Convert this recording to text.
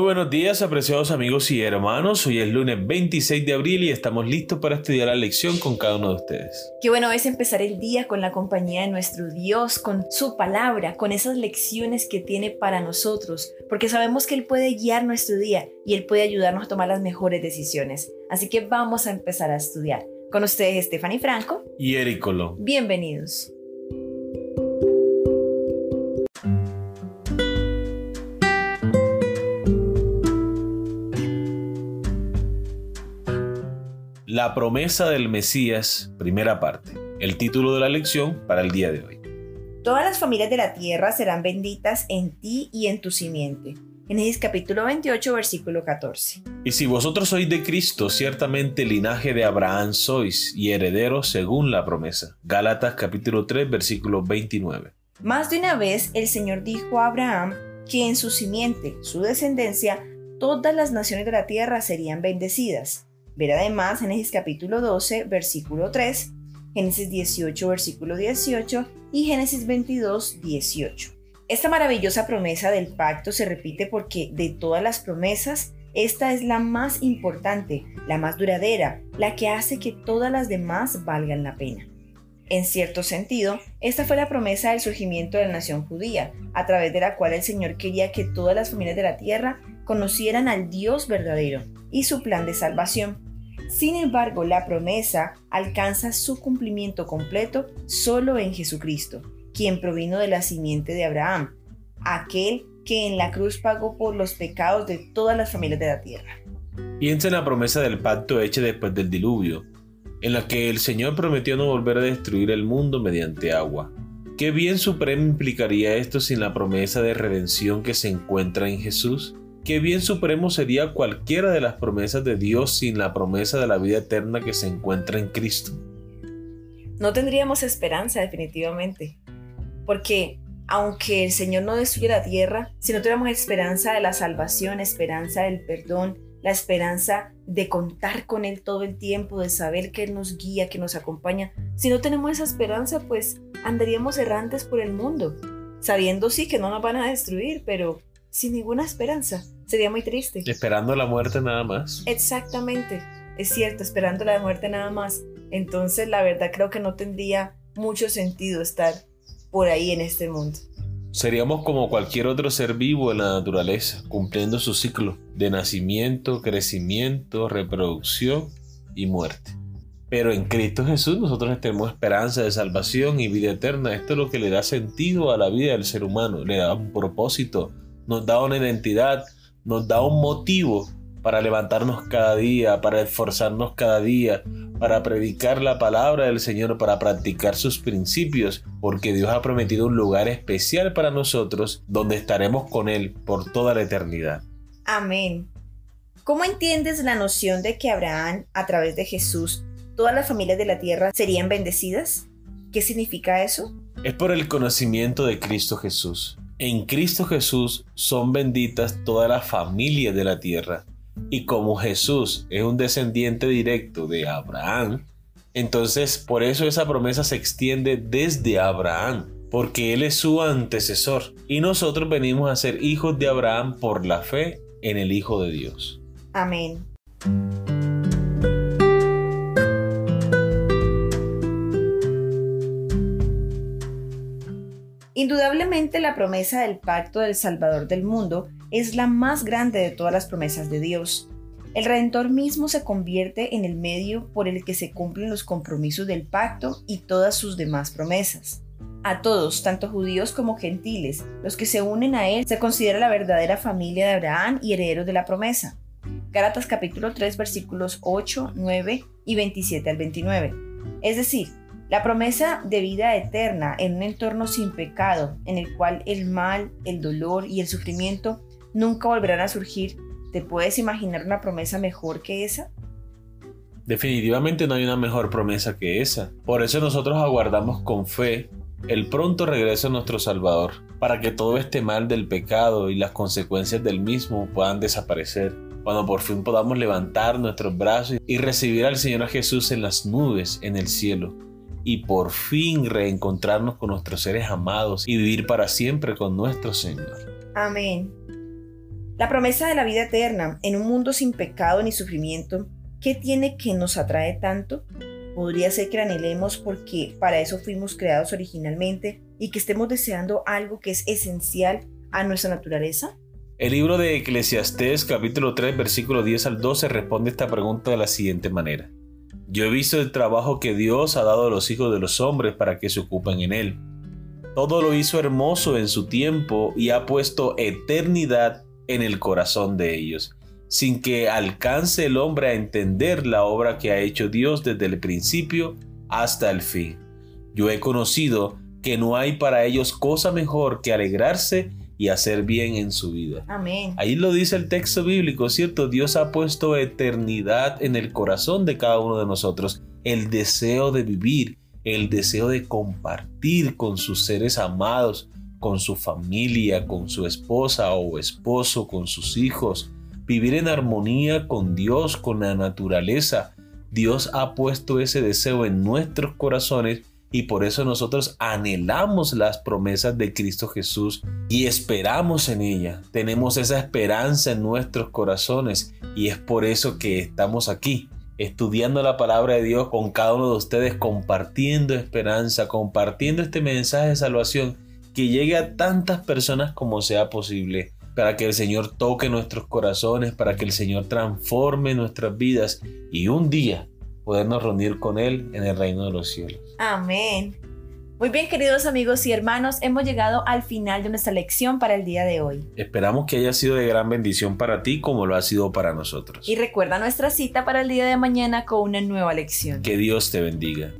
Muy buenos días, apreciados amigos y hermanos. Hoy es lunes 26 de abril y estamos listos para estudiar la lección con cada uno de ustedes. Qué bueno es empezar el día con la compañía de nuestro Dios, con su palabra, con esas lecciones que tiene para nosotros, porque sabemos que Él puede guiar nuestro día y Él puede ayudarnos a tomar las mejores decisiones. Así que vamos a empezar a estudiar. Con ustedes, Stephanie Franco y Eric Colón. Bienvenidos. La promesa del Mesías, primera parte. El título de la lección para el día de hoy. Todas las familias de la tierra serán benditas en ti y en tu simiente. Génesis capítulo 28, versículo 14. Y si vosotros sois de Cristo, ciertamente linaje de Abraham sois y herederos según la promesa. Gálatas capítulo 3, versículo 29. Más de una vez el Señor dijo a Abraham que en su simiente, su descendencia, todas las naciones de la tierra serían bendecidas. Ver además Génesis capítulo 12, versículo 3, Génesis 18, versículo 18 y Génesis 22, 18. Esta maravillosa promesa del pacto se repite porque de todas las promesas, esta es la más importante, la más duradera, la que hace que todas las demás valgan la pena. En cierto sentido, esta fue la promesa del surgimiento de la nación judía, a través de la cual el Señor quería que todas las familias de la tierra conocieran al Dios verdadero y su plan de salvación. Sin embargo, la promesa alcanza su cumplimiento completo solo en Jesucristo, quien provino de la simiente de Abraham, aquel que en la cruz pagó por los pecados de todas las familias de la tierra. Piensa en la promesa del pacto hecha después del diluvio, en la que el Señor prometió no volver a destruir el mundo mediante agua. ¿Qué bien supremo implicaría esto sin la promesa de redención que se encuentra en Jesús? Qué bien supremo sería cualquiera de las promesas de Dios sin la promesa de la vida eterna que se encuentra en Cristo. No tendríamos esperanza definitivamente, porque aunque el Señor no destruya la tierra, si no tuviéramos esperanza de la salvación, esperanza del perdón, la esperanza de contar con Él todo el tiempo, de saber que Él nos guía, que nos acompaña, si no tenemos esa esperanza, pues andaríamos errantes por el mundo, sabiendo sí que no nos van a destruir, pero sin ninguna esperanza. Sería muy triste. Esperando la muerte nada más. Exactamente, es cierto, esperando la muerte nada más. Entonces, la verdad creo que no tendría mucho sentido estar por ahí en este mundo. Seríamos como cualquier otro ser vivo en la naturaleza, cumpliendo su ciclo de nacimiento, crecimiento, reproducción y muerte. Pero en Cristo Jesús nosotros tenemos esperanza de salvación y vida eterna. Esto es lo que le da sentido a la vida del ser humano, le da un propósito, nos da una identidad, nos da un motivo para levantarnos cada día, para esforzarnos cada día, para predicar la palabra del Señor, para practicar sus principios, porque Dios ha prometido un lugar especial para nosotros donde estaremos con Él por toda la eternidad. Amén. ¿Cómo entiendes la noción de que Abraham, a través de Jesús, todas las familias de la tierra serían bendecidas? ¿Qué significa eso? Es por el conocimiento de Cristo Jesús. En Cristo Jesús son benditas todas las familias de la tierra. Y como Jesús es un descendiente directo de Abraham, entonces por eso esa promesa se extiende desde Abraham, porque Él es su antecesor. Y nosotros venimos a ser hijos de Abraham por la fe en el Hijo de Dios. Amén. La promesa del pacto del Salvador del mundo es la más grande de todas las promesas de Dios. El Redentor mismo se convierte en el medio por el que se cumplen los compromisos del pacto y todas sus demás promesas. A todos, tanto judíos como gentiles, los que se unen a él, se considera la verdadera familia de Abraham y herederos de la promesa. Gálatas capítulo 3 versículos 8, 9 y 27 al 29. Es decir, la promesa de vida eterna en un entorno sin pecado, en el cual el mal, el dolor y el sufrimiento nunca volverán a surgir, ¿te puedes imaginar una promesa mejor que esa? Definitivamente no hay una mejor promesa que esa. Por eso nosotros aguardamos con fe el pronto regreso a nuestro Salvador, para que todo este mal del pecado y las consecuencias del mismo puedan desaparecer, cuando por fin podamos levantar nuestros brazos y recibir al Señor Jesús en las nubes, en el cielo y por fin reencontrarnos con nuestros seres amados y vivir para siempre con nuestro Señor. Amén. La promesa de la vida eterna en un mundo sin pecado ni sufrimiento, ¿qué tiene que nos atrae tanto? Podría ser que la anhelemos porque para eso fuimos creados originalmente y que estemos deseando algo que es esencial a nuestra naturaleza. El libro de Eclesiastés capítulo 3 versículo 10 al 12 responde esta pregunta de la siguiente manera. Yo he visto el trabajo que Dios ha dado a los hijos de los hombres para que se ocupen en él. Todo lo hizo hermoso en su tiempo y ha puesto eternidad en el corazón de ellos, sin que alcance el hombre a entender la obra que ha hecho Dios desde el principio hasta el fin. Yo he conocido que no hay para ellos cosa mejor que alegrarse y hacer bien en su vida. Amén. Ahí lo dice el texto bíblico, ¿cierto? Dios ha puesto eternidad en el corazón de cada uno de nosotros, el deseo de vivir, el deseo de compartir con sus seres amados, con su familia, con su esposa o esposo, con sus hijos, vivir en armonía con Dios, con la naturaleza. Dios ha puesto ese deseo en nuestros corazones y por eso nosotros anhelamos las promesas de Cristo Jesús y esperamos en ella. Tenemos esa esperanza en nuestros corazones y es por eso que estamos aquí estudiando la palabra de Dios con cada uno de ustedes, compartiendo esperanza, compartiendo este mensaje de salvación que llegue a tantas personas como sea posible, para que el Señor toque nuestros corazones, para que el Señor transforme nuestras vidas y un día podernos reunir con Él en el reino de los cielos. Amén. Muy bien, queridos amigos y hermanos, hemos llegado al final de nuestra lección para el día de hoy. Esperamos que haya sido de gran bendición para ti como lo ha sido para nosotros. Y recuerda nuestra cita para el día de mañana con una nueva lección. Que Dios te bendiga.